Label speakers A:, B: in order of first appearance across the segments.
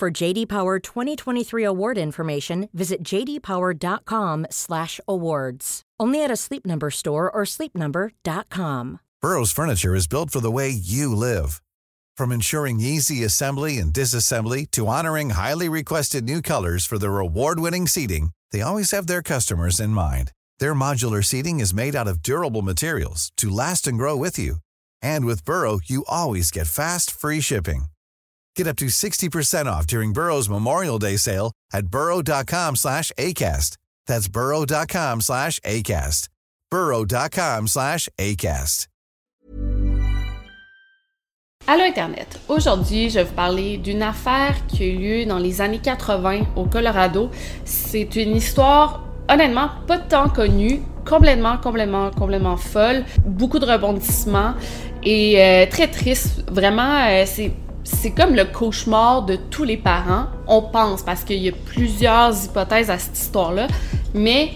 A: For JD Power 2023 award information, visit jdpower.com/awards. Only at a Sleep Number store or sleepnumber.com.
B: Burrow's furniture is built for the way you live. From ensuring easy assembly and disassembly to honoring highly requested new colors for their award-winning seating, they always have their customers in mind. Their modular seating is made out of durable materials to last and grow with you. And with Burrow, you always get fast, free shipping. Get up to 60% off during Burrow's Memorial Day sale at burrow.com slash ACAST. That's burrow.com slash ACAST. burrow.com slash ACAST.
C: Allô Internet! Aujourd'hui, je vais vous parler d'une affaire qui a eu lieu dans les années 80 au Colorado. C'est une histoire honnêtement pas tant connue, complètement, complètement, complètement folle, beaucoup de rebondissements et euh, très triste. Vraiment, euh, c'est c'est comme le cauchemar de tous les parents. On pense parce qu'il y a plusieurs hypothèses à cette histoire-là, mais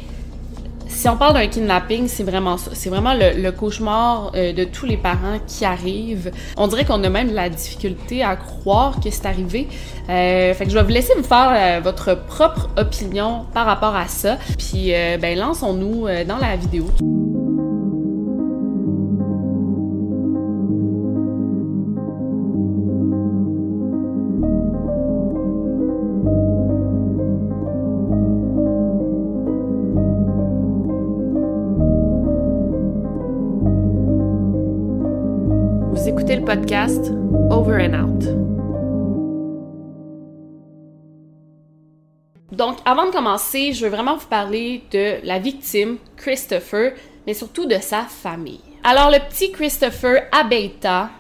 C: si on parle d'un kidnapping, c'est vraiment ça. C'est vraiment le, cauchemar euh, de tous les parents qui arrivent. On dirait qu'on a même la difficulté à croire que c'est arrivé. Euh, fait que je vais vous laisser vous faire euh, votre propre opinion par rapport à ça. Puis, ben, lançons-nous dans la vidéo. Podcast Over and Out. Donc, avant de commencer, je veux vraiment vous parler de la victime, Christopher, mais surtout de sa famille. Alors, le petit Christopher Abeita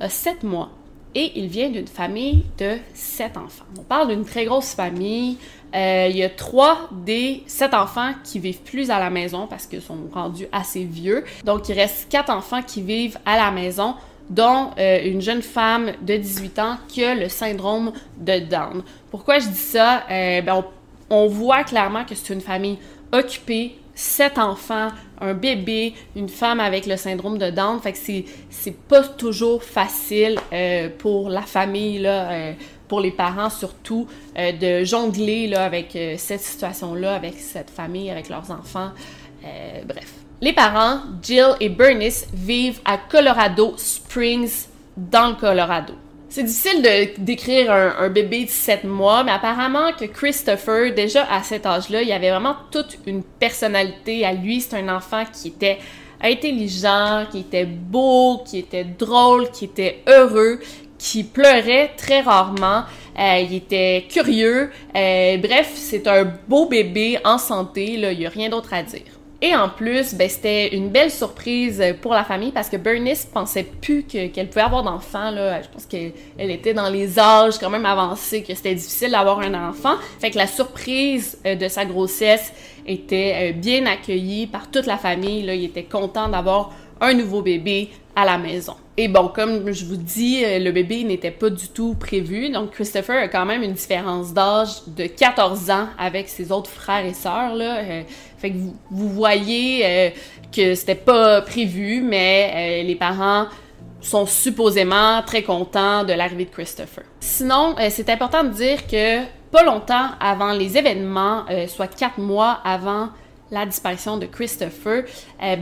C: a 7 mois et il vient d'une famille de 7 enfants. On parle d'une très grosse famille. Euh, il y a 3 des 7 enfants qui vivent plus à la maison parce qu'ils sont rendus assez vieux. Donc, il reste 4 enfants qui vivent à la maison dont euh, une jeune femme de 18 ans qui a le syndrome de Down. Pourquoi je dis ça? Euh, ben, on, voit clairement que c'est une famille occupée, sept enfants, un bébé, une femme avec le syndrome de Down. Fait que c'est, pas toujours facile euh, pour la famille, là, pour les parents surtout, de jongler là, avec cette situation-là, avec cette famille, avec leurs enfants. bref. Les parents, Jill et Bernice, vivent à Colorado Springs, dans le Colorado. C'est difficile de décrire un, bébé de 7 mois, mais apparemment que Christopher, déjà à cet âge-là, il avait vraiment toute une personnalité à lui. C'est un enfant qui était intelligent, qui était beau, qui était drôle, qui était heureux, qui pleurait très rarement. Euh, il était curieux. Euh, bref, c'est un beau bébé en santé. Il n'y a rien d'autre à dire. Et en plus, ben, c'était une belle surprise pour la famille parce que Bernice pensait plus qu'elle pouvait avoir d'enfants. Là. Je pense qu'elle était dans les âges quand même avancés, que c'était difficile d'avoir un enfant. Fait que la surprise euh, de sa grossesse était euh, bien accueillie par toute la famille. Il était content d'avoir un nouveau bébé à la maison. Et bon, comme je vous dis, euh, le bébé n'était pas du tout prévu. Donc, Christopher a quand même une différence d'âge de 14 ans avec ses autres frères et sœurs. Là. Fait que vous, voyez euh, que c'était pas prévu, mais euh, les parents sont supposément très contents de l'arrivée de Christopher. Sinon, euh, c'est important de dire que pas longtemps avant les événements, soit quatre mois avant la disparition de Christopher,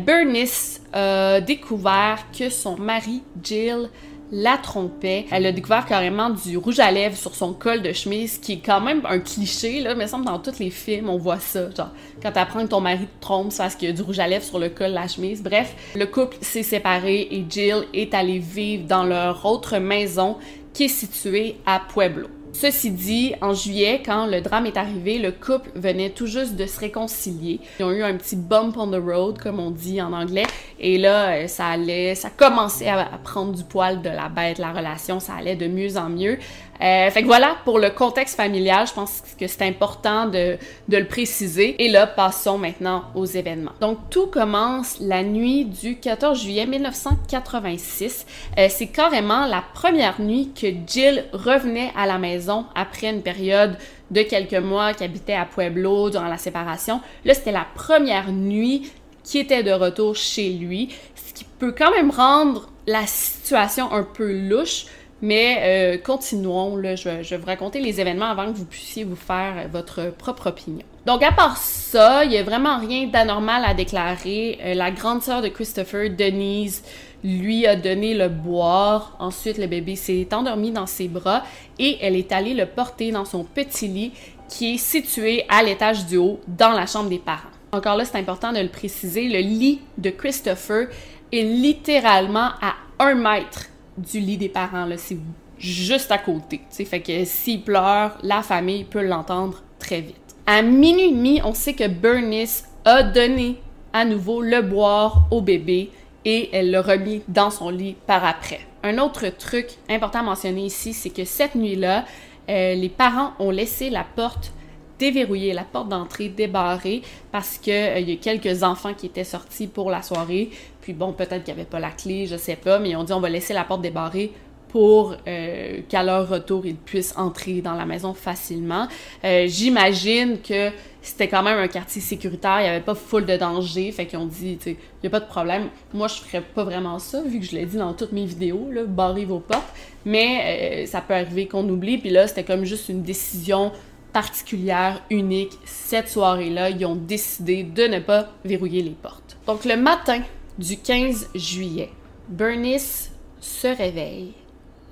C: Bernice a découvert que son mari Jill la trompait. Elle a découvert carrément du rouge à lèvres sur son col de chemise, qui est quand même un cliché, là, mais semble dans tous les films, on voit ça. Genre, quand t'apprends que ton mari te trompe, c'est parce qu'il y a du rouge à lèvres sur le col de la chemise. Bref, le couple s'est séparé et Jill est allée vivre dans leur autre maison qui est située à Pueblo. Ceci dit, en juillet, quand le drame est arrivé, le couple venait tout juste de se réconcilier. Ils ont eu un petit bump on the road, comme on dit en anglais, et là, euh, ça allait, ça commençait à prendre du poil de la bête, la relation, ça allait de mieux en mieux. Euh, fait que voilà, pour le contexte familial, je pense que c'est important de, le préciser. Et là, passons maintenant aux événements. Donc, tout commence la nuit du 14 juillet 1986. Euh, c'est carrément la première nuit que Jill revenait à la maison après une période de quelques mois qui habitait à Pueblo durant la séparation. Là, c'était la première nuit qui était de retour chez lui, ce qui peut quand même rendre la situation un peu louche, mais euh, continuons, là, je, vais vous raconter les événements avant que vous puissiez vous faire votre propre opinion. Donc à part ça, il n'y a vraiment rien d'anormal à déclarer. Euh, la grande sœur de Christopher, Denise, lui a donné le boire. Ensuite, le bébé s'est endormi dans ses bras et elle est allée le porter dans son petit lit qui est situé à l'étage du haut dans la chambre des parents. Encore là, c'est important de le préciser, le lit de Christopher est littéralement à un mètre du lit des parents. C'est juste à côté. T'sais. Fait que s'il pleure, la famille peut l'entendre très vite. À minuit et demi, on sait que Bernice a donné à nouveau le boire au bébé et elle l'a remis dans son lit par après. Un autre truc important à mentionner ici, c'est que cette nuit-là, euh, les parents ont laissé la porte déverrouiller, la porte d'entrée débarrée parce qu'il euh, y a quelques enfants qui étaient sortis pour la soirée. Puis bon, peut-être qu'il n'y avait pas la clé, je sais pas, mais ils ont dit on va laisser la porte débarrée pour euh, qu'à leur retour, ils puissent entrer dans la maison facilement. Euh, j'imagine que c'était quand même un quartier sécuritaire, il n'y avait pas full de danger, fait qu'ils ont dit, il n'y a pas de problème. Moi, je ferais pas vraiment ça, vu que je l'ai dit dans toutes mes vidéos, là, barrez vos portes. Mais ça peut arriver qu'on oublie, puis là, c'était comme juste une décision particulière, unique. Cette soirée-là, ils ont décidé de ne pas verrouiller les portes. Donc le matin du 15 juillet, Bernice se réveille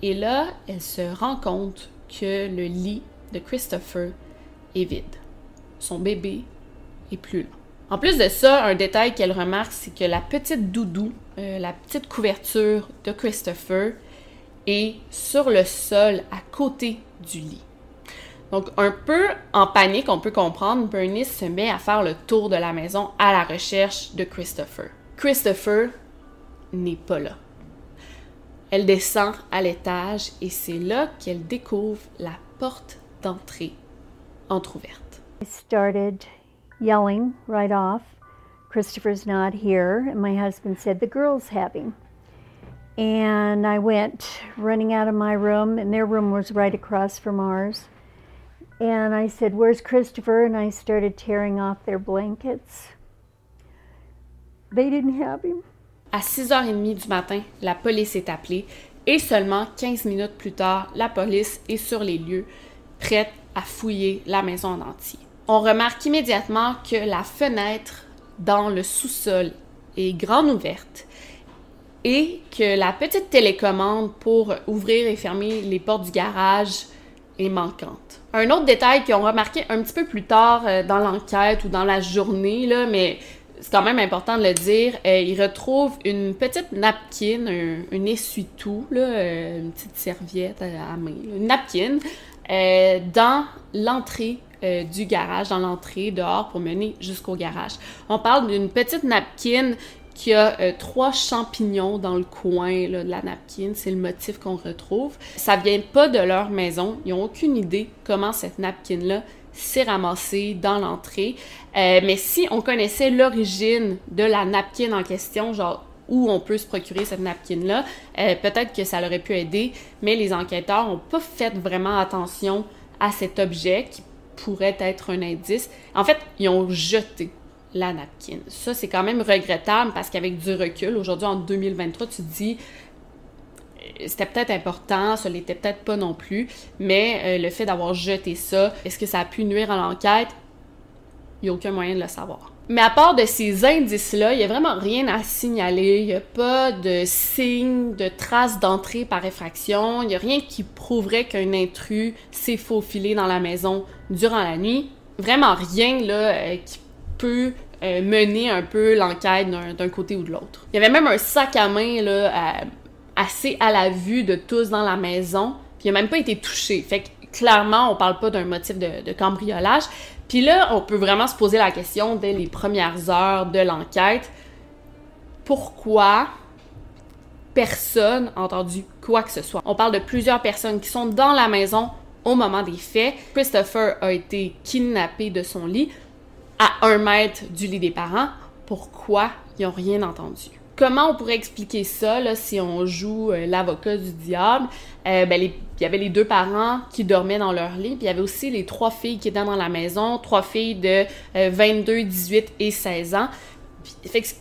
C: et là, elle se rend compte que le lit de Christopher est vide. Son bébé est plus là. En plus de ça, un détail qu'elle remarque, c'est que la petite doudou, euh, la petite couverture de Christopher, est sur le sol à côté du lit. Donc, un peu en panique, on peut comprendre, Bernice se met à faire le tour de la maison à la recherche de Christopher. Christopher n'est pas là. Elle descend à l'étage et c'est là qu'elle découvre la porte d'entrée entr'ouverte.
D: I started yelling right off, Christopher's not here, and my husband said, The girl's having. And I went running out of my room, and their room was right across from ours. And I said, Where's Christopher? And I started tearing off their blankets. They didn't have him.
C: À 6h30 du matin, la police est appelée et seulement 15 minutes plus tard, la police est sur les lieux, prête à fouiller la maison en entier. On remarque immédiatement que la fenêtre dans le sous-sol est grande ouverte et que la petite télécommande pour ouvrir et fermer les portes du garage est manquante. Un autre détail qu'ils ont remarqué un petit peu plus tard euh, dans l'enquête ou dans la journée, là, mais c'est quand même important de le dire, euh, ils retrouvent une petite napkin, un, essuie-tout, euh, une petite serviette à, main, une napkin, dans l'entrée du garage, dans l'entrée dehors pour mener jusqu'au garage. On parle d'une petite napkin qui a euh, trois champignons dans le coin de la napkin. C'est le motif qu'on retrouve. Ça vient pas de leur maison. Ils n'ont aucune idée comment cette napkin-là s'est ramassée dans l'entrée. Euh, mais si on connaissait l'origine de la napkin en question, genre où on peut se procurer cette napkin-là, euh, peut-être que ça aurait pu aider, mais les enquêteurs n'ont pas fait vraiment attention à cet objet qui pourrait être un indice. En fait, ils ont jeté la napkin. Ça, c'est quand même regrettable parce qu'avec du recul, aujourd'hui en 2023, tu te dis c'était peut-être important, ça l'était peut-être pas non plus, mais euh, le fait d'avoir jeté ça, est-ce que ça a pu nuire à l'enquête? Il n'y a aucun moyen de le savoir. Mais à part de ces indices-là, il n'y a vraiment rien à signaler. Il n'y a pas de signe, de traces d'entrée par effraction. Il n'y a rien qui prouverait qu'un intrus s'est faufilé dans la maison durant la nuit. Vraiment rien euh, qui peut euh, mener un peu l'enquête d'un côté ou de l'autre. Il y avait même un sac à main euh, assez à la vue de tous dans la maison, puis il n'a même pas été touché. Fait que clairement, on parle pas d'un motif de, cambriolage. Puis là, on peut vraiment se poser la question dès les premières heures de l'enquête, pourquoi personne a entendu quoi que ce soit? On parle de plusieurs personnes qui sont dans la maison au moment des faits. Christopher a été kidnappé de son lit à un mètre du lit des parents. Pourquoi ils n'ont rien entendu? Comment on pourrait expliquer ça là, si on joue euh, l'avocat du diable? Euh, ben, il y avait les deux parents qui dormaient dans leur lit, puis il y avait aussi les trois filles qui étaient dans la maison, trois filles de 22, euh, 18 et 16 ans.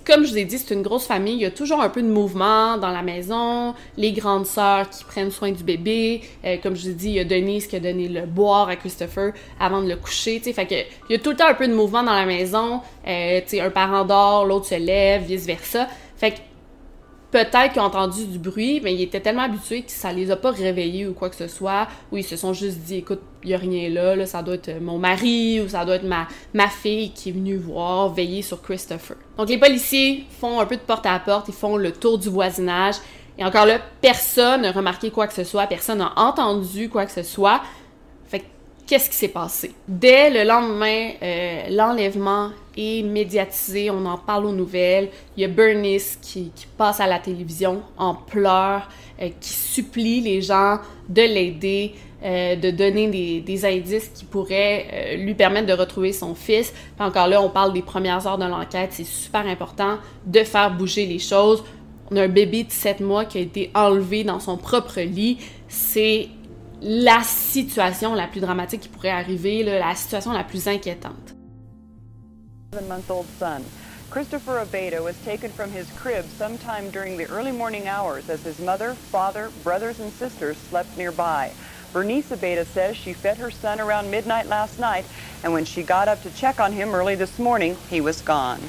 C: Comme je vous ai dit, c'est une grosse famille. Il y a toujours un peu de mouvement dans la maison. Les grandes sœurs qui prennent soin du bébé. Comme je vous ai dit, il y a Denise qui a donné le boire à Christopher avant de le coucher. Fait que, il y a tout le temps un peu de mouvement dans la maison. Euh, un parent dort, l'autre se lève, vice-versa. Fait que peut-être qu'ils ont entendu du bruit, mais ils étaient tellement habitués que ça les a pas réveillés ou quoi que ce soit, ou ils se sont juste dit, écoute, il y a rien là, là, ça doit être mon mari ou ça doit être ma, ma fille qui est venue voir, veiller sur Christopher. Donc les policiers font un peu de porte à porte, ils font le tour du voisinage, et encore là, personne n'a remarqué quoi que ce soit, personne n'a entendu quoi que ce soit. Qu'est-ce qui s'est passé? Dès le lendemain, euh, l'enlèvement est médiatisé, on en parle aux nouvelles. Il y a Bernice qui, passe à la télévision en pleurs, euh, qui supplie les gens de l'aider, euh, de donner des, indices qui pourraient lui permettre de retrouver son fils. Puis encore là, on parle des premières heures de l'enquête, c'est super important de faire bouger les choses. On a un bébé de 7 mois qui a été enlevé dans son propre lit. C'est la situation la plus dramatique qui pourrait arriver, la situation la plus inquiétante.
E: Seven-month-old son. Christopher Abeda was taken from his crib sometime during the early morning hours as his mother, father, brothers, and sisters slept nearby. Bernice Abeda says she fed her son around midnight last night, and when she got up to check on him early this morning, he was gone.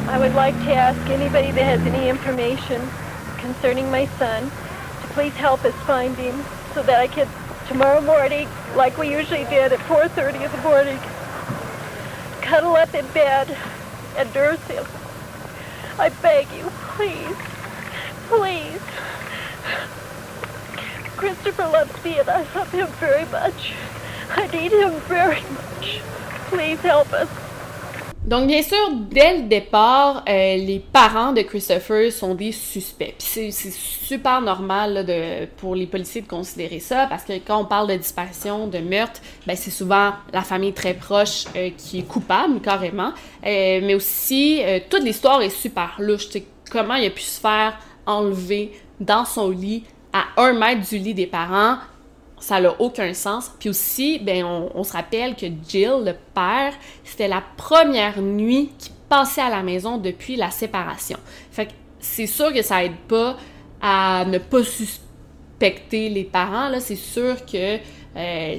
F: I would like to ask anybody that has any information concerning my son to please help us find him so that I can, tomorrow morning, like we usually did at 4.30 in the morning, cuddle up in bed and nurse him. I beg you, please, please. Christopher loves me and I love him very much. I need him very much. Please help us.
C: Donc, bien sûr, dès le départ, euh, les parents de Christopher sont des suspects. C'est super normal de, pour les policiers de considérer ça, parce que quand on parle de disparition, de meurtre, ben, c'est souvent la famille très proche euh, qui est coupable, carrément. Euh, mais aussi, toute l'histoire est super louche. comment il a pu se faire enlever dans son lit à un mètre du lit des parents ça n'a aucun sens. Puis aussi, ben, on, se rappelle que Jill, le père, c'était la première nuit qu'il passait à la maison depuis la séparation. Fait que c'est sûr que ça aide pas à ne pas suspecter les parents. C'est sûr que euh,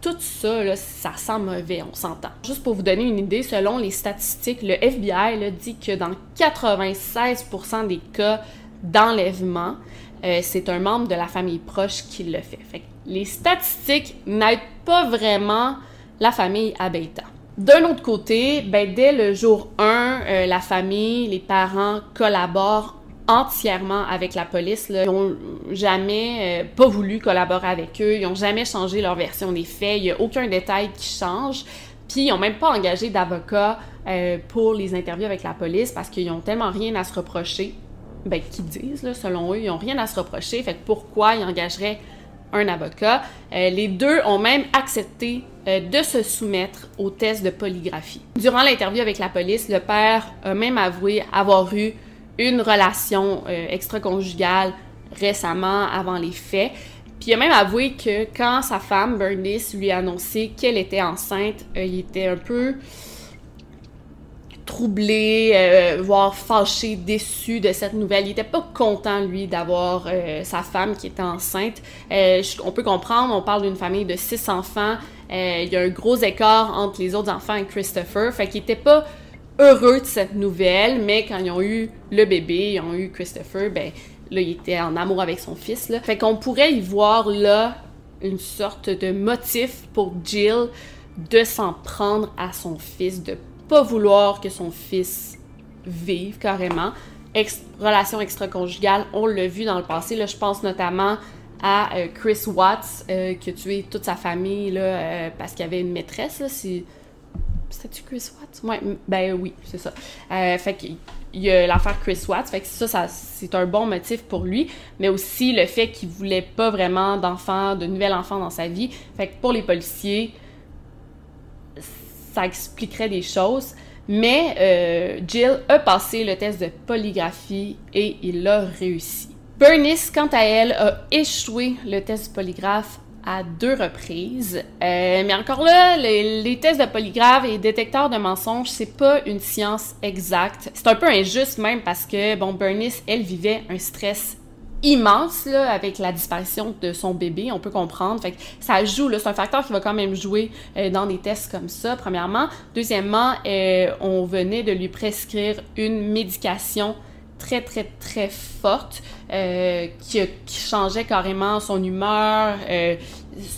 C: tout ça, ça sent mauvais, on s'entend. Juste pour vous donner une idée, selon les statistiques, le FBI dit que dans 96% des cas d'enlèvement, euh, c'est un membre de la famille proche qui le fait. fait les statistiques n'aident pas vraiment la famille Abeta. D'un autre côté, ben, dès le jour 1, euh, la famille, les parents collaborent entièrement avec la police. Ils n'ont jamais euh, pas voulu collaborer avec eux, ils n'ont jamais changé leur version des faits, il n'y a aucun détail qui change. Puis ils n'ont même pas engagé d'avocat pour les interviews avec la police parce qu'ils n'ont tellement rien à se reprocher ben, qui disent, selon eux, ils n'ont rien à se reprocher. Fait que pourquoi ils engageraient un avocat? Euh, les deux ont même accepté euh, de se soumettre au test de polygraphie. Durant l'interview avec la police, le père a même avoué avoir eu une relation euh, extra-conjugale récemment, avant les faits. Puis il a même avoué que quand sa femme, Bernice, lui a annoncé qu'elle était enceinte, il était un peu troublé, euh, voire fâché, déçu de cette nouvelle. Il était pas content, lui, d'avoir euh, sa femme qui était enceinte. Euh, on peut comprendre, on parle d'une famille de six enfants. il y a un gros écart entre les autres enfants et Christopher. Fait qu'il était pas heureux de cette nouvelle, mais quand ils ont eu le bébé, ils ont eu Christopher, ben là, il était en amour avec son fils. Là. Fait qu'on pourrait y voir là une sorte de motif pour Jill de s'en prendre à son fils, de pas vouloir que son fils vive carrément. relation extra-conjugale, on l'a vu dans le passé. Là, je pense notamment à euh, Chris Watts, euh, qui a tué toute sa famille là, euh, parce qu'il avait une maîtresse. Si, c'était-tu Chris Watts? Ouais, ben oui, c'est ça. Euh, fait qu'il y a l'affaire Chris Watts, fait que ça, ça c'est un bon motif pour lui, mais aussi le fait qu'il voulait pas vraiment d'enfants, de nouvel enfant dans sa vie. Fait que pour les policiers, ça expliquerait des choses. Mais euh, Jill a passé le test de polygraphie et il l'a réussi. Bernice, quant à elle, a échoué le test de polygraphe à deux reprises. Euh, mais encore là, les, tests de polygraphe et détecteurs de mensonges, c'est pas une science exacte. C'est un peu injuste même parce que, bon, Bernice, elle vivait un stress immense là, avec la disparition de son bébé, on peut comprendre. Fait que ça joue, c'est un facteur qui va quand même jouer euh, dans des tests comme ça, premièrement. Deuxièmement, euh, on venait de lui prescrire une médication très, très, très forte euh, qui, qui, changeait carrément son humeur,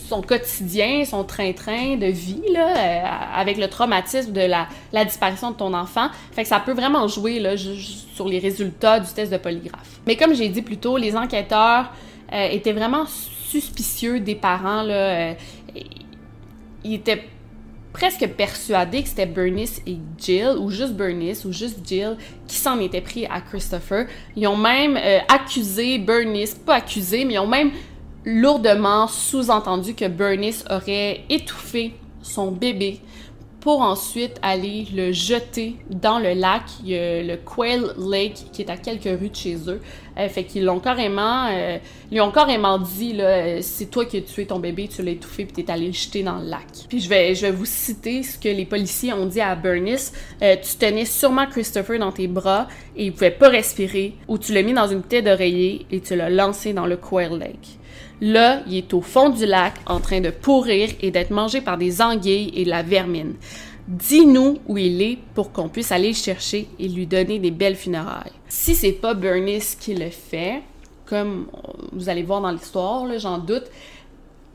C: son quotidien, son train-train de vie, là, euh, avec le traumatisme de la, disparition de ton enfant. Fait que ça peut vraiment jouer là, sur les résultats du test de polygraphe. Mais comme j'ai dit plus tôt, les enquêteurs étaient vraiment suspicieux des parents. Là, ils étaient presque persuadé que c'était Bernice et Jill, ou juste Bernice, ou juste Jill, qui s'en étaient pris à Christopher. Ils ont même euh, accusé Bernice, pas accusé, mais ils ont même lourdement sous-entendu que Bernice aurait étouffé son bébé pour ensuite aller le jeter dans le lac. Le Quail Lake qui est à quelques rues de chez eux. Euh, fait qu'ils l'ont carrément, euh, ils ont carrément dit là, c'est toi qui as tué ton bébé, tu l'as étouffé puis t'es allé le jeter dans le lac. Puis je vais, je vais vous citer ce que les policiers ont dit à Bernice. Euh, tu tenais sûrement Christopher dans tes bras et il pouvait pas respirer, ou tu l'as mis dans une tête d'oreiller et tu l'as lancé dans le Quail Lake. Là, il est au fond du lac en train de pourrir et d'être mangé par des anguilles et de la vermine. Dis-nous où il est pour qu'on puisse aller le chercher et lui donner des belles funérailles. Si c'est pas Bernice qui le fait, comme vous allez voir dans l'histoire, j'en doute,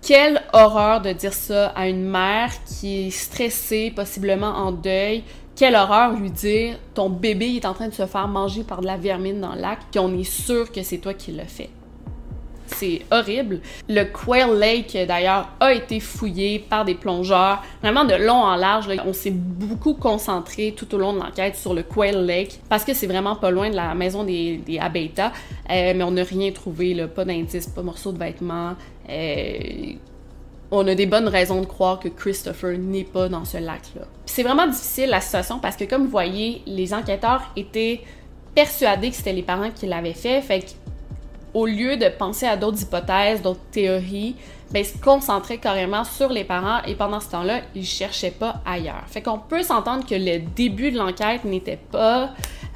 C: quelle horreur de dire ça à une mère qui est stressée, possiblement en deuil. Quelle horreur lui dire ton bébé est en train de se faire manger par de la vermine dans le lac, qu'on est sûr que c'est toi qui l'as fait c'est horrible. Le Quail Lake, d'ailleurs, a été fouillé par des plongeurs, vraiment de long en large. On s'est beaucoup concentré tout au long de l'enquête sur le Quail Lake, parce que c'est vraiment pas loin de la maison des, des Abeta, euh, mais on n'a rien trouvé, pas d'indices, pas morceaux de vêtements. Euh, on a des bonnes raisons de croire que Christopher n'est pas dans ce lac-là. C'est vraiment difficile la situation parce que, comme vous voyez, les enquêteurs étaient persuadés que c'était les parents qui l'avaient fait. Fait au lieu de penser à d'autres hypothèses, d'autres théories, ben, se concentrer carrément sur les parents et pendant ce temps-là, ils cherchaient pas ailleurs. Fait qu'on peut s'entendre que le début de l'enquête n'était pas,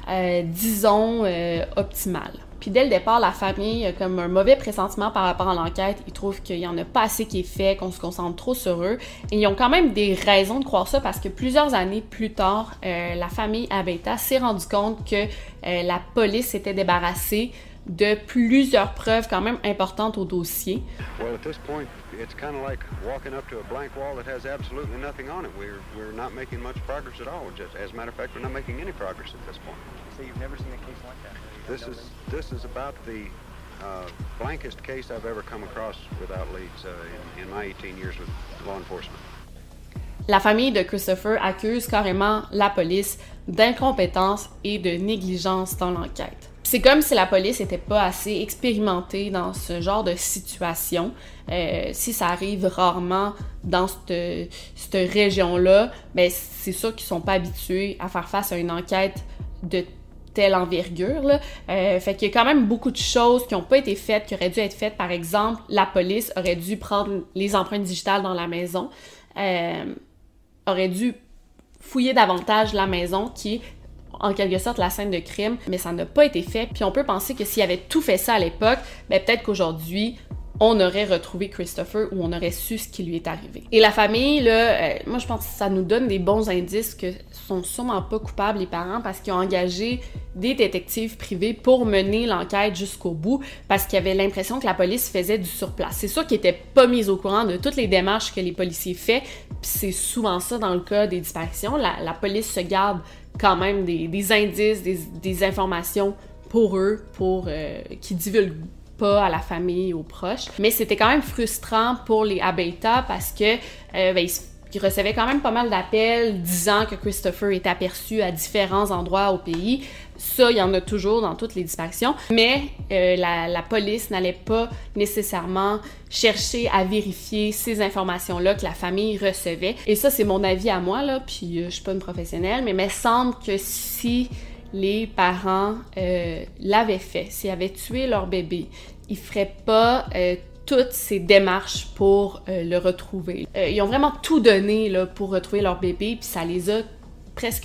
C: euh, disons, euh, optimal. Puis dès le départ, la famille a comme un mauvais pressentiment par rapport à l'enquête. Ils trouvent qu'il y en a pas assez qui est fait, qu'on se concentre trop sur eux. Et ils ont quand même des raisons de croire ça parce que plusieurs années plus tard, euh, la famille Abeta s'est rendu compte que la police s'était débarrassée de plusieurs preuves quand même importantes au dossier.
G: Well, at this point, it's kind of like walking up to a blank wall that has absolutely nothing on it. We're, we're not making much progress at all. Just, as a matter of fact, we're not making any progress at this point.
H: So you've never seen a case like that?
G: This is, this is about the uh, blankest case I've ever come across without leads uh, in, in my 18 years with law enforcement.
C: La famille de Christopher accuse carrément la police d'incompétence et de négligence dans l'enquête. C'est comme si la police n'était pas assez expérimentée dans ce genre de situation. Euh, si ça arrive rarement dans cette, cette région-là, ben c'est sûr qu'ils sont pas habitués à faire face à une enquête de telle envergure. Là. Euh, fait qu'il y a quand même beaucoup de choses qui n'ont pas été faites, qui auraient dû être faites. Par exemple, la police aurait dû prendre les empreintes digitales dans la maison, euh, aurait dû fouiller davantage la maison, qui est en quelque sorte la scène de crime, mais ça n'a pas été fait. Puis on peut penser que s'il avait tout fait ça à l'époque, ben peut-être qu'aujourd'hui, on aurait retrouvé Christopher ou on aurait su ce qui lui est arrivé. Et la famille, là, euh, moi je pense que ça nous donne des bons indices que sont sûrement pas coupables les parents parce qu'ils ont engagé des détectives privés pour mener l'enquête jusqu'au bout parce qu'ils avaient l'impression que la police faisait du surplace. C'est sûr qu'ils étaient pas mis au courant de toutes les démarches que les policiers font, puis c'est souvent ça dans le cas des disparitions. La, la police se garde quand même des, indices, des, informations pour eux, pour euh, qui divulguent pas à la famille, aux proches. Mais c'était quand même frustrant pour les Abeta parce que euh, ben, Il recevait quand même pas mal d'appels disant que Christopher était aperçu à différents endroits au pays. Ça, il y en a toujours dans toutes les disparitions. Mais euh, la, police n'allait pas nécessairement chercher à vérifier ces informations-là que la famille recevait. Et ça, c'est mon avis à moi, là, puis euh, je suis pas une professionnelle, mais il me semble que si les parents euh, l'avaient fait, s'ils avaient tué leur bébé, ils feraient pas toutes ces démarches pour euh, le retrouver. Euh, ils ont vraiment tout donné là, pour retrouver leur bébé, puis ça les a presque.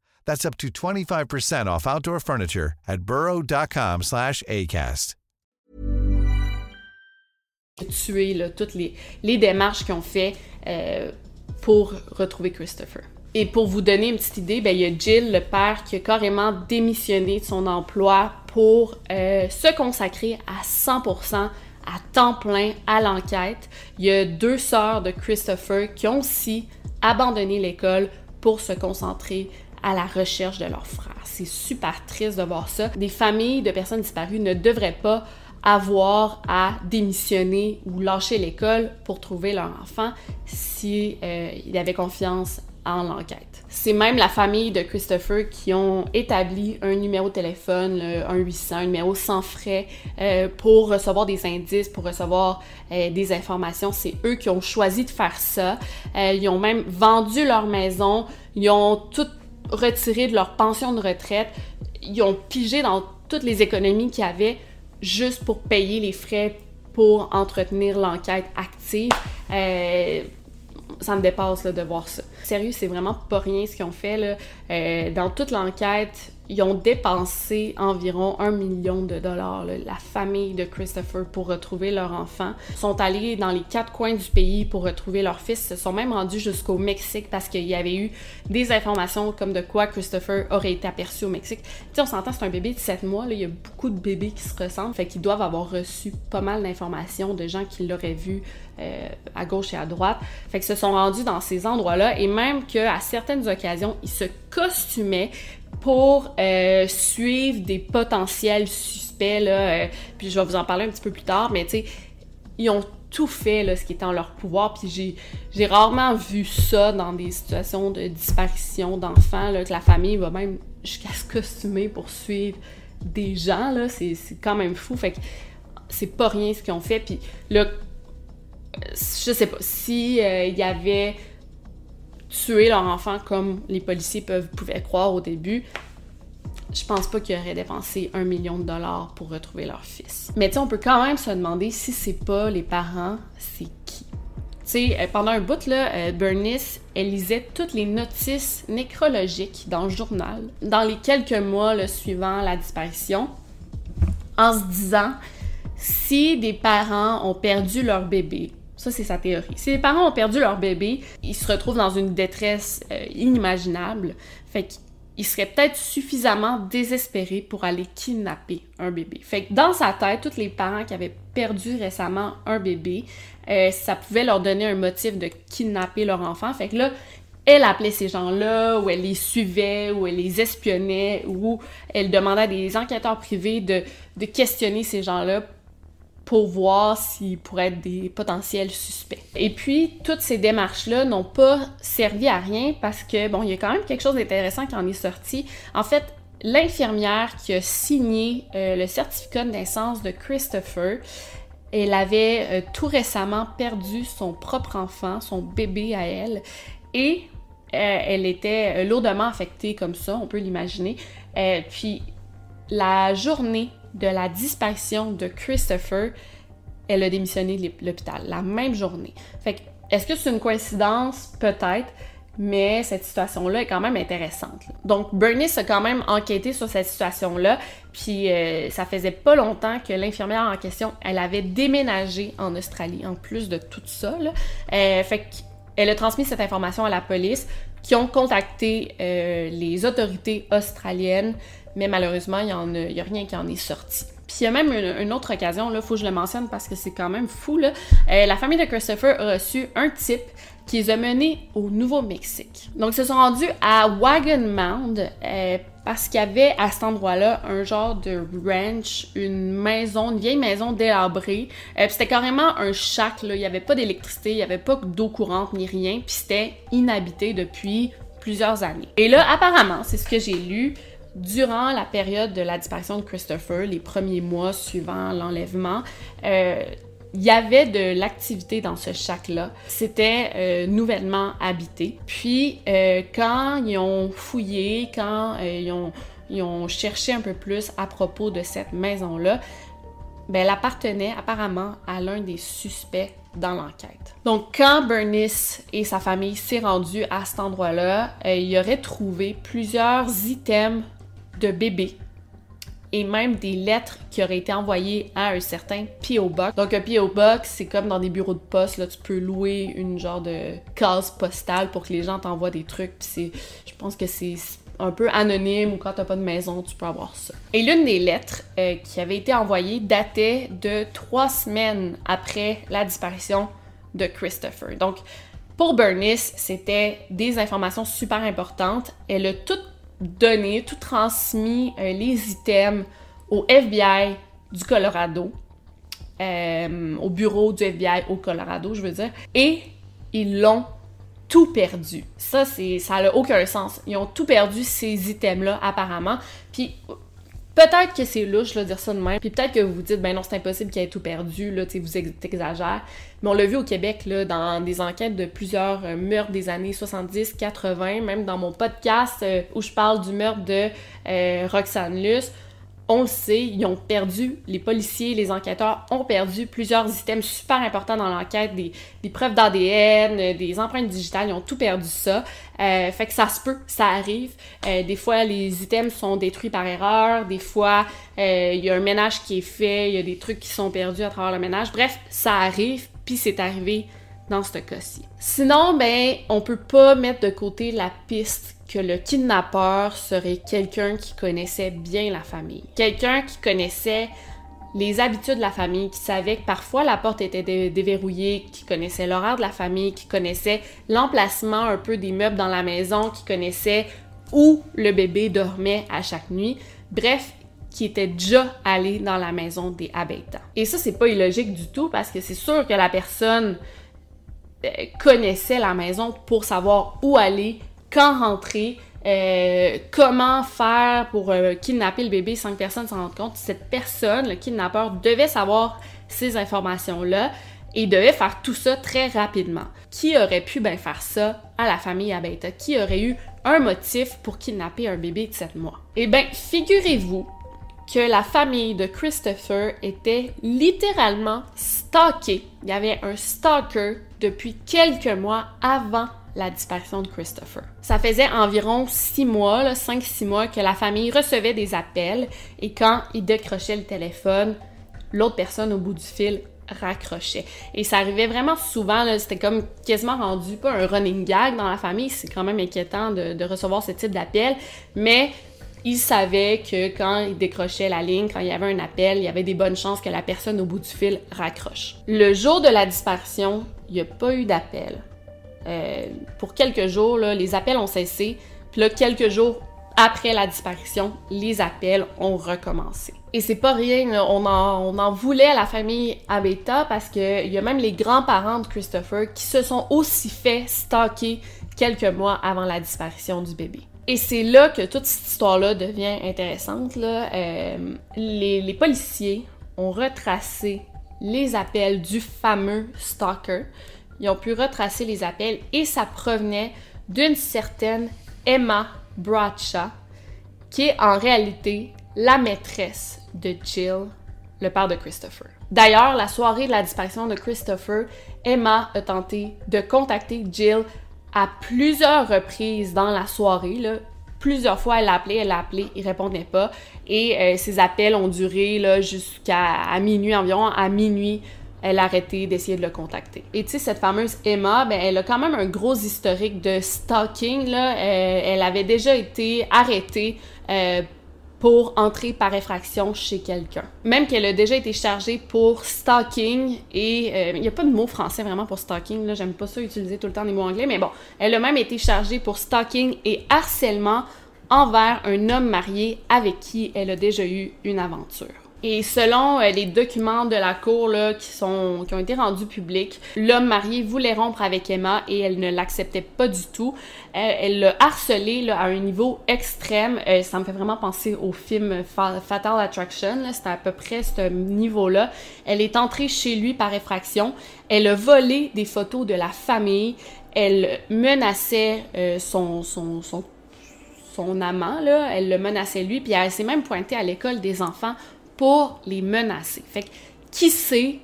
B: That's up to 25% off outdoor furniture at burrow.com slash ACAST.
C: Tuer là, toutes les, démarches qu'ils ont fait euh, pour retrouver Christopher. Et pour vous donner une petite idée, ben, il y a Jill, le père, qui a carrément démissionné de son emploi pour euh, se consacrer à 100% à temps plein à l'enquête. Il y a deux sœurs de Christopher qui ont aussi abandonné l'école pour se concentrer à la recherche de leur frère. C'est super triste de voir ça. Des familles de personnes disparues ne devraient pas avoir à démissionner ou lâcher l'école pour trouver leur enfant si euh, avaient confiance en l'enquête. C'est même la famille de Christopher qui ont établi un numéro de téléphone, le 800 un numéro sans frais, euh, pour recevoir des indices, pour recevoir euh, des informations. C'est eux qui ont choisi de faire ça. Euh, ils ont même vendu leur maison, ils ont tout retiré de leur pension de retraite, ils ont pigé dans toutes les économies qu'ils avaient juste pour payer les frais pour entretenir l'enquête active ça me dépasse de voir ça. Sérieux, c'est vraiment pas rien ce qu'ils ont fait. Euh, dans toute l'enquête, ils ont dépensé environ un million de dollars, la famille de Christopher, pour retrouver leur enfant. Ils sont allés dans les quatre coins du pays pour retrouver leur fils. Ils se sont même rendus jusqu'au Mexique parce qu'il y avait eu des informations comme de quoi Christopher aurait été aperçu au Mexique. Tu sais, on s'entend, c'est un bébé de 7 mois. Il y a beaucoup de bébés qui se ressemblent. Fait qu'ils doivent avoir reçu pas mal d'informations de gens qui l'auraient vu euh, à gauche et à droite. Fait qu'ils se sont rendus dans ces endroits-là et même qu'à certaines occasions, ils se costumaient pour euh, suivre des potentiels suspects. Là, euh, puis je vais vous en parler un petit peu plus tard, mais tu sais, ils ont tout fait là, ce qui était en leur pouvoir. Puis j'ai rarement vu ça dans des situations de disparition d'enfants, que la famille va même jusqu'à se costumer pour suivre des gens. là C'est quand même fou. Fait que c'est pas rien ce qu'ils ont fait. Puis là, je sais pas, si euh, il y avait tuer leur enfant comme les policiers peuvent, pouvaient croire au début, je pense pas qu'ils auraient dépensé un million de dollars pour retrouver leur fils. Mais tu on peut quand même se demander si c'est pas les parents, c'est qui? Tu sais, euh, pendant un bout, là, euh, Bernice, elle lisait toutes les notices nécrologiques dans le journal, dans les quelques mois suivant la disparition, en se disant, si des parents ont perdu leur bébé, ça, c'est sa théorie. Si les parents ont perdu leur bébé, ils se retrouvent dans une détresse euh, inimaginable. Fait qu'ils seraient peut-être suffisamment désespérés pour aller kidnapper un bébé. Fait que dans sa tête, tous les parents qui avaient perdu récemment un bébé, euh, ça pouvait leur donner un motif de kidnapper leur enfant. Fait que là, elle appelait ces gens-là, ou elle les suivait, ou elle les espionnait, ou elle demandait à des enquêteurs privés de questionner ces gens-là pour voir s'ils pourraient être des potentiels suspects. Et puis, toutes ces démarches-là n'ont pas servi à rien parce que, bon, il y a quand même quelque chose d'intéressant qui en est sorti. En fait, l'infirmière qui a signé euh, le certificat de naissance de Christopher, elle avait euh, tout récemment perdu son propre enfant, son bébé à elle, et elle était lourdement affectée comme ça, on peut l'imaginer. puis la journée de la disparition de Christopher, elle a démissionné de l'hôpital, la même journée. Fait que, est-ce que c'est une coïncidence? Peut-être, mais cette situation-là est quand même intéressante. Donc, Bernice a quand même enquêté sur cette situation-là, puis euh, ça faisait pas longtemps que l'infirmière en question, elle avait déménagé en Australie, en plus de tout ça. Là. Euh, fait qu'elle a transmis cette information à la police, qui ont contacté euh, les autorités australiennes, mais malheureusement, il n'y a, a, rien qui en est sorti. Puis il y a même une, autre occasion, là, faut que je le mentionne parce que c'est quand même fou, là. Euh, la famille de Christopher a reçu un type qui les a menés au Nouveau-Mexique. Donc, ils se sont rendus à Wagon Mound euh, parce qu'il y avait à cet endroit-là un genre de ranch, une maison, une vieille maison délabrée. Euh, c'était carrément un shack, là. Il n'y avait pas d'électricité, il n'y avait pas d'eau courante ni rien, puis c'était inhabité depuis plusieurs années. Et là, apparemment, c'est ce que j'ai lu, durant la période de la disparition de Christopher, les premiers mois suivant l'enlèvement, euh, il y avait de l'activité dans ce shack-là. C'était euh, nouvellement habité. Puis, euh, quand ils ont fouillé, quand ils ont, ils, ont, cherché un peu plus à propos de cette maison-là, ben, elle appartenait apparemment à l'un des suspects dans l'enquête. Donc, quand Bernice et sa famille s'est rendus à cet endroit-là, ils auraient trouvé plusieurs items de bébés et même des lettres qui auraient été envoyées à un certain P.O. Box. Donc un P.O. Box, c'est comme dans des bureaux de poste, là, tu peux louer une genre de case postale pour que les gens t'envoient des trucs, puis c'est, je pense que c'est un peu anonyme ou quand t'as pas de maison, tu peux avoir ça. Et l'une des lettres euh, qui avait été envoyée datait de trois semaines après la disparition de Christopher. Donc, pour Bernice, c'était des informations super importantes. Elle a tout donné, tout transmis euh, les items au FBI du Colorado, euh, au bureau du FBI au Colorado, je veux dire, et ils l'ont tout perdu. Ça, c'est, ça n'a aucun sens. Ils ont tout perdu ces items-là, apparemment. Puis Peut-être que c'est louche de dire ça de même, puis peut-être que vous vous dites ben non c'est impossible qu'il ait tout perdu là, tu vous exagérez. Mais on l'a vu au Québec là dans des enquêtes de plusieurs euh, meurtres des années 70, 80, même dans mon podcast euh, où je parle du meurtre de euh, Roxane Luce on le sait, ils ont perdu, les policiers, les enquêteurs ont perdu plusieurs items super importants dans l'enquête, des, preuves d'ADN, des empreintes digitales, ils ont tout perdu ça. Euh, fait que ça se peut, ça arrive. Euh, des fois, les items sont détruits par erreur, des fois, euh, il y a un ménage qui est fait, il y a des trucs qui sont perdus à travers le ménage. Bref, ça arrive, puis c'est arrivé dans ce cas-ci. Sinon, ben, on peut pas mettre de côté la piste que le kidnappeur serait quelqu'un qui connaissait bien la famille. Quelqu'un qui connaissait les habitudes de la famille, qui savait que parfois la porte était déverrouillée, qui connaissait l'horaire de la famille, qui connaissait l'emplacement un peu des meubles dans la maison, qui connaissait où le bébé dormait à chaque nuit. Bref, qui était déjà allé dans la maison des Abeta. Et ça, c'est pas illogique du tout parce que c'est sûr que la personne euh, connaissait la maison pour savoir où aller, quand rentrer, euh, comment faire pour euh, kidnapper le bébé sans que personne s'en rende compte. Cette personne, le kidnappeur, devait savoir ces informations-là et devait faire tout ça très rapidement. Qui aurait pu ben, faire ça à la famille Abeta? Qui aurait eu un motif pour kidnapper un bébé de 7 mois? Eh bien, figurez-vous que la famille de Christopher était littéralement stalkée. Il y avait un stalker depuis quelques mois avant la disparition de Christopher. Ça faisait environ six mois, cinq, six mois, que la famille recevait des appels et quand il décrochait le téléphone, l'autre personne au bout du fil raccrochait. Et ça arrivait vraiment souvent, c'était comme quasiment rendu pas un running gag dans la famille, c'est quand même inquiétant de, de recevoir ce type d'appel, mais il savait que quand il décrochait la ligne, quand il y avait un appel, il y avait des bonnes chances que la personne au bout du fil raccroche. Le jour de la disparition, il n'y a pas eu d'appel. Euh, pour quelques jours, les appels ont cessé. Puis là, quelques jours après la disparition, les appels ont recommencé. Et c'est pas rien, on, en, voulait à la famille Abeta parce qu'il y a même les grands-parents de Christopher qui se sont aussi fait stalker quelques mois avant la disparition du bébé. Et c'est là que toute cette histoire-là devient intéressante. Euh, les policiers ont retracé les appels du fameux stalker ils ont pu retracer les appels et ça provenait d'une certaine Emma Bradshaw, qui est en réalité la maîtresse de Jill, le père de Christopher. D'ailleurs, la soirée de la disparition de Christopher, Emma a tenté de contacter Jill à plusieurs reprises dans la soirée. Plusieurs fois, elle l'a appelé, elle l'a appelé, il répondait pas. Et euh, ses appels ont duré jusqu'à minuit environ. À minuit, elle a arrêté d'essayer de le contacter. Et tu sais, cette fameuse Emma, ben, elle a quand même un gros historique de stalking. Là. Euh, elle avait déjà été arrêtée euh, pour entrer par effraction chez quelqu'un. Même qu'elle a déjà été chargée pour stalking et euh, il n'y a pas de mot français vraiment pour stalking, là, j'aime pas ça utiliser tout le temps des mots anglais, mais bon, elle a même été chargée pour stalking et harcèlement envers un homme marié avec qui elle a déjà eu une aventure. Et selon euh, les documents de la cour là, qui, sont, qui ont été rendus publics, l'homme marié voulait rompre avec Emma et elle ne l'acceptait pas du tout. Euh, elle l'a harcelé là, à un niveau extrême. Euh, ça me fait vraiment penser au film Fatal Attraction. C'était à peu près ce niveau-là. Elle est entrée chez lui par effraction. Elle a volé des photos de la famille. Elle menaçait son, son, son son amant, là, elle le menaçait lui, puis elle s'est même pointée à l'école des enfants pour les menacer. Fait que, qui sait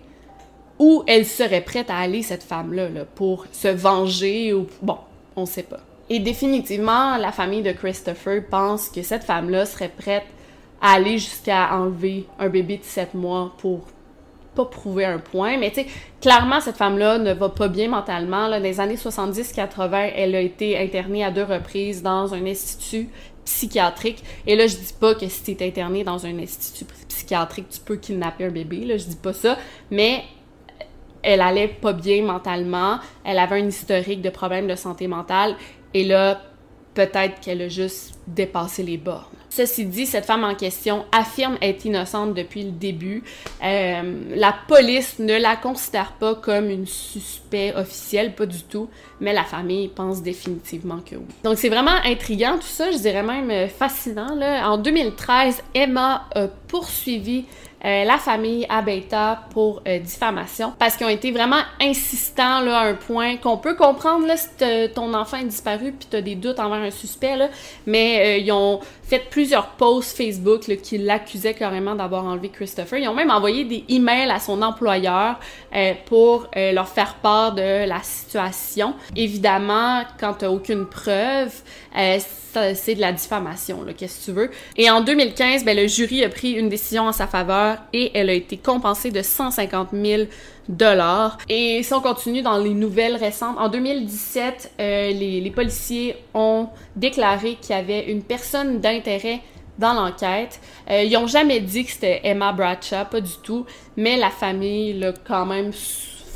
C: où elle serait prête à aller, cette femme-là, pour se venger ou... Bon, on sait pas. Et définitivement, la famille de Christopher pense que cette femme-là serait prête à aller jusqu'à enlever un bébé de 7 mois pour pas prouver un point. Mais tu sais, clairement, cette femme-là ne va pas bien mentalement. Là. Dans les années 70-80, elle a été internée à deux reprises dans un institut psychiatrique. Et là, je dis pas que si tu es interné dans un institut psychiatrique, tu peux kidnapper un bébé, là, je dis pas ça, mais elle allait pas bien mentalement, elle avait un historique de problèmes de santé mentale, et là, peut-être qu'elle a juste dépassé les bornes. Ceci dit, cette femme en question affirme être innocente depuis le début. Euh, la police ne la considère pas comme une suspect officielle, pas du tout, mais la famille pense définitivement que oui. Donc c'est vraiment intriguant tout ça, je dirais même fascinant. Là. En 2013, Emma a poursuivi euh, la famille Abeta pour euh, diffamation. Parce qu'ils ont été vraiment insistants là, à un point qu'on peut comprendre là, si ton enfant est disparu puis tu as des doutes envers un suspect, là, mais euh, ils ont fait plusieurs posts Facebook là, qui l'accusaient carrément d'avoir enlevé Christopher. Ils ont même envoyé des emails à son employeur pour leur faire part de la situation. Évidemment, quand tu aucune preuve, c'est de la diffamation, qu'est-ce que tu veux. Et en 2015, ben, le jury a pris une décision en sa faveur et elle a été compensée de 150 000 dollars. Et si on continue dans les nouvelles récentes, en 2017, euh, les, policiers ont déclaré qu'il y avait une personne d'intérêt dans l'enquête. Euh, ils ont jamais dit que c'était Emma Bradshaw, pas du tout, mais la famille l'a quand même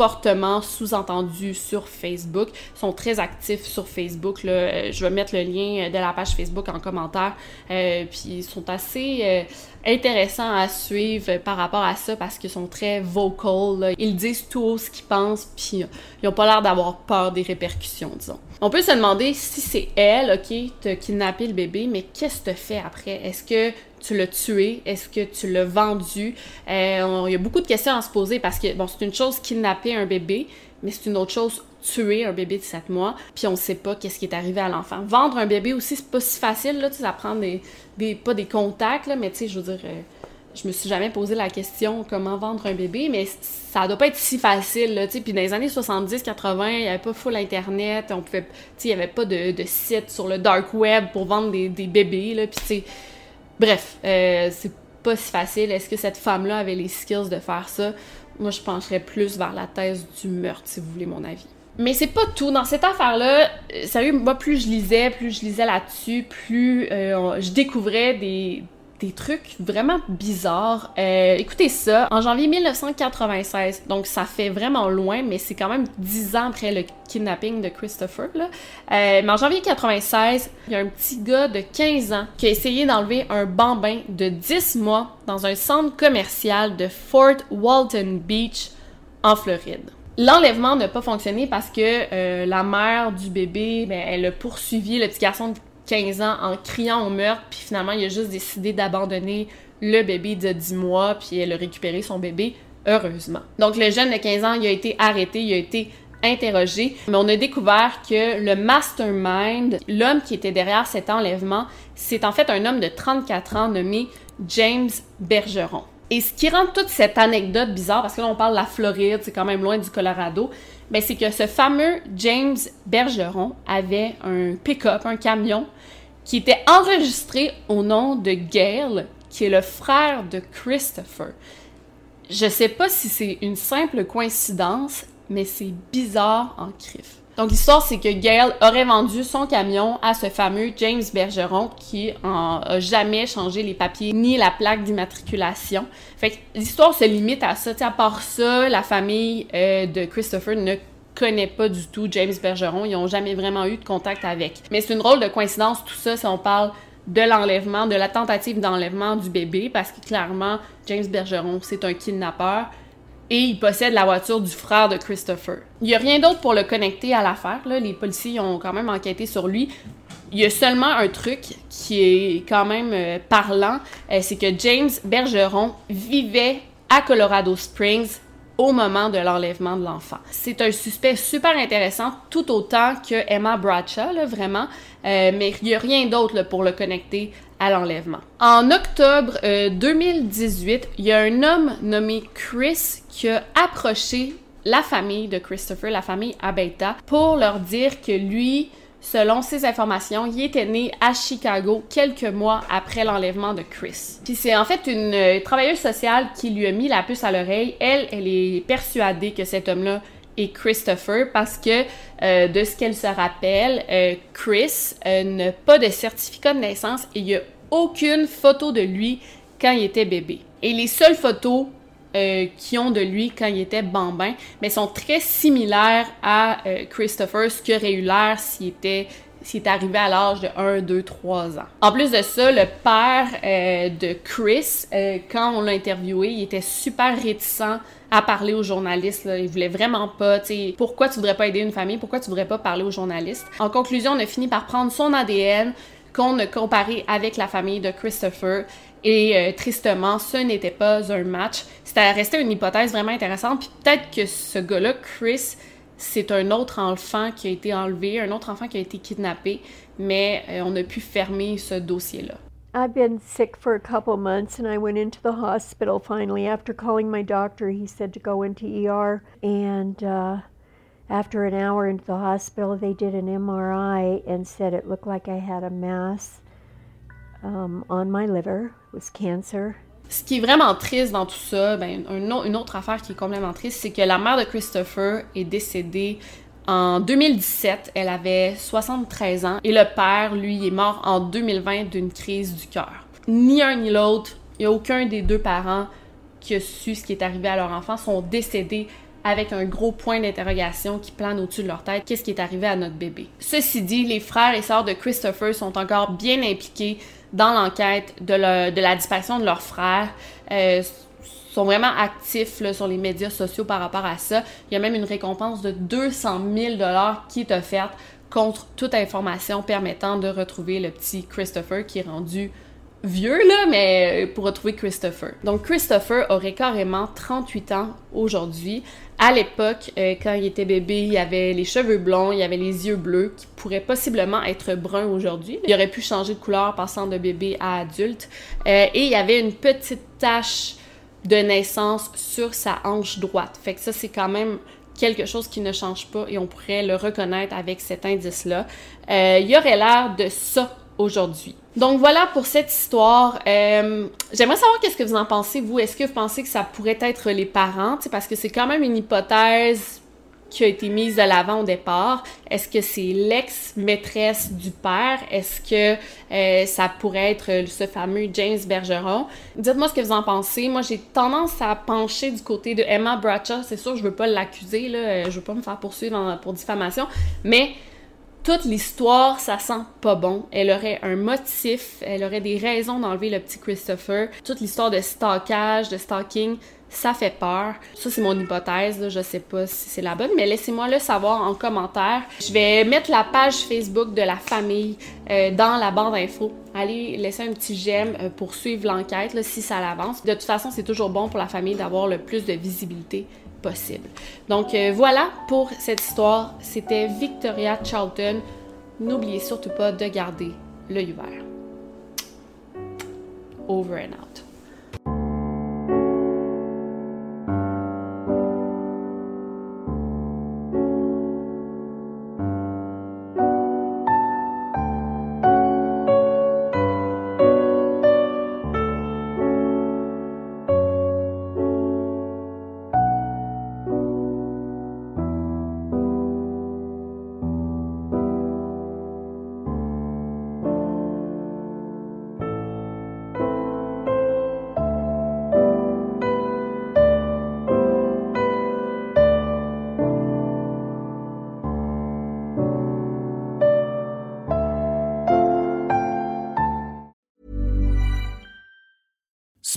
C: fortement sous-entendu sur Facebook. Ils sont très actifs sur Facebook. Euh, je vais mettre le lien de la page Facebook en commentaire. Euh, puis ils sont assez euh, intéressants à suivre par rapport à ça parce qu'ils sont très vocal. Ils disent tout ce qu'ils pensent, puis ils ont pas l'air d'avoir peur des répercussions, disons. On peut se demander si c'est elle, ok, t'as kidnappé le bébé, mais qu'est-ce que tu fait après? Est-ce que tu l'as tué? Est-ce que tu l'as vendu? Euh, il y a beaucoup de questions à se poser parce que, bon, c'est une chose kidnapper un bébé, mais c'est une autre chose tuer un bébé de 7 mois, puis on sait pas qu'est-ce qui est arrivé à l'enfant. Vendre un bébé aussi, c'est pas si facile, là, tu sais, ça prend des, des, pas des contacts, là, mais tu sais, je veux dire, euh, je me suis jamais posé la question comment vendre un bébé, mais ça doit pas être si facile, là. Puis dans les années 70-80, il y avait pas full Internet, on pouvait, il y avait pas de, site sur le dark web pour vendre des, bébés, là, puis bref, euh, c'est pas si facile. Est-ce que cette femme-là avait les skills de faire ça? Moi, je pencherais plus vers la thèse du meurtre, si vous voulez mon avis. Mais c'est pas tout. Dans cette affaire-là, euh, sérieux, moi, plus je lisais, plus je lisais là-dessus, plus euh, je découvrais des, des trucs vraiment bizarres. Euh, écoutez ça, en janvier 1996, donc ça fait vraiment loin, mais c'est quand même dix ans après le kidnapping de Christopher. Là. Euh, mais en janvier 96, il y a un petit gars de 15 ans qui a essayé d'enlever un bambin de 10 mois dans un centre commercial de Fort Walton Beach en Floride. L'enlèvement n'a pas fonctionné parce que euh, la mère du bébé, ben, elle a poursuivi le petit garçon 15 ans en criant au meurtre, puis finalement, il a juste décidé d'abandonner le bébé de 10 mois, puis elle a récupéré son bébé, heureusement. Donc, le jeune de 15 ans, il a été arrêté, il a été interrogé, mais on a découvert que le mastermind, l'homme qui était derrière cet enlèvement, c'est en fait un homme de 34 ans nommé James Bergeron. Et ce qui rend toute cette anecdote bizarre, parce que là on parle de la Floride, c'est quand même loin du Colorado, ben c'est que ce fameux James Bergeron avait un pick-up, un camion, qui était enregistré au nom de Gail, qui est le frère de Christopher. Je sais pas si c'est une simple coïncidence, mais c'est bizarre en crif. Donc l'histoire, c'est que Gail aurait vendu son camion à ce fameux James Bergeron qui n'a jamais changé les papiers ni la plaque d'immatriculation. Fait que l'histoire se limite à ça. à part ça, la famille euh, de Christopher ne connaît pas du tout James Bergeron. Ils n'ont jamais vraiment eu de contact avec. Mais c'est une drôle de coïncidence tout ça si on parle de l'enlèvement, de la tentative d'enlèvement du bébé, parce que clairement, James Bergeron, c'est un kidnappeur et il possède la voiture du frère de Christopher. Il n'y a rien d'autre pour le connecter à l'affaire. Les policiers ont quand même enquêté sur lui. Il y a seulement un truc qui est quand même euh, parlant, euh, c'est que James Bergeron vivait à Colorado Springs au moment de l'enlèvement de l'enfant. C'est un suspect super intéressant, tout autant que Emma Bradshaw, vraiment, euh, mais il n'y a rien d'autre pour le connecter à l'enlèvement. En octobre 2018, euh, il y a un homme nommé Chris qui a approché la famille de Christopher, la famille Abeta, pour leur dire que lui, Selon ses informations, il était né à Chicago quelques mois après l'enlèvement de Chris. Puis c'est en fait une euh, travailleuse sociale qui lui a mis la puce à l'oreille. Elle, elle est persuadée que cet homme-là est Christopher parce que euh, de ce qu'elle se rappelle, euh, Chris n'a pas de certificat de naissance et il n'y a aucune photo de lui quand il était bébé. Et les seules photos euh, qui ont de lui quand il était bambin, mais sont très similaires à euh, Christopher, ce qui aurait eu l'air s'il était s'il est arrivé à l'âge de 1, 2, 3 ans. En plus de ça, le père euh, de Chris, quand on l'a interviewé, il était super réticent à parler aux journalistes. Là. Il voulait vraiment pas, tu sais, pourquoi tu voudrais pas aider une famille, pourquoi tu voudrais pas parler aux journalistes? En conclusion, on a fini par prendre son ADN qu'on a comparé avec la famille de Christopher et euh, tristement, ce n'était pas un match. C'était resté une hypothèse vraiment intéressante. Puis peut-être que ce gars-là, Chris, c'est un autre enfant qui a été enlevé, un autre enfant qui a été kidnappé, mais euh, on a pu fermer ce dossier-là.
D: I've been sick for a couple months and I went into the hospital finally. After calling my doctor, he said to go into ER. And uh, after an hour into the hospital, they did an MRI and said it looked like I had a mass um, on my liver. was cancer.
C: Ce qui est vraiment triste dans tout ça, ben, une autre affaire qui est complètement triste, c'est que la mère de Christopher est décédée en 2017. Elle avait 73 ans et le père, lui, est mort en 2020 d'une crise du cœur. Ni un ni l'autre, il n'y a aucun des deux parents qui a su ce qui est arrivé à leur enfant, sont décédés avec un gros point d'interrogation qui plane au-dessus de leur tête. Qu'est-ce qui est arrivé à notre bébé? Ceci dit, les frères et sœurs de Christopher sont encore bien impliqués dans l'enquête de, la disparition de leur frère. Euh, sont vraiment actifs sur les médias sociaux par rapport à ça. Il y a même une récompense de 200 000 dollars qui est offerte contre toute information permettant de retrouver le petit Christopher qui est rendu vieux, là, mais euh, pour retrouver Christopher. Donc, Christopher aurait carrément 38 ans aujourd'hui. À l'époque, euh, quand il était bébé, il avait les cheveux blonds, il avait les yeux bleus, qui pourraient possiblement être bruns aujourd'hui. Il aurait pu changer de couleur passant de bébé à adulte. Euh, et il y avait une petite tache de naissance sur sa hanche droite. Fait que ça, c'est quand même quelque chose qui ne change pas et on pourrait le reconnaître avec cet indice-là. il aurait l'air de ça aujourd'hui. Donc voilà pour cette histoire. Euh, j'aimerais savoir qu'est-ce que vous en pensez, vous. Est-ce que vous pensez que ça pourrait être les parents? Parce que c'est quand même une hypothèse qui a été mise de l'avant au départ. Est-ce que c'est l'ex-maîtresse du père? Est-ce que euh, ça pourrait être ce fameux James Bergeron? Dites-moi ce que vous en pensez. Moi, j'ai tendance à pencher du côté de Emma Bradshaw. C'est sûr, je veux pas l'accuser, là. Euh, je veux pas me faire poursuivre pour diffamation. Mais toute l'histoire, ça sent pas bon. Elle aurait un motif, elle aurait des raisons d'enlever le petit Christopher. Toute l'histoire de stalkage, de stalking, ça fait peur. Ça, c'est mon hypothèse, je sais pas si c'est la bonne, mais laissez-moi le savoir en commentaire. Je vais mettre la page Facebook de la famille euh, dans la bande info. Allez laisser un petit j'aime euh, pour suivre l'enquête si ça l'avance. De toute façon, c'est toujours bon pour la famille d'avoir le plus de visibilité possible. Donc euh, voilà pour cette histoire. C'était Victoria Charlton. N'oubliez surtout pas de garder l'œil ouvert. Over and out.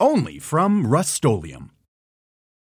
I: only from Rust-Oleum.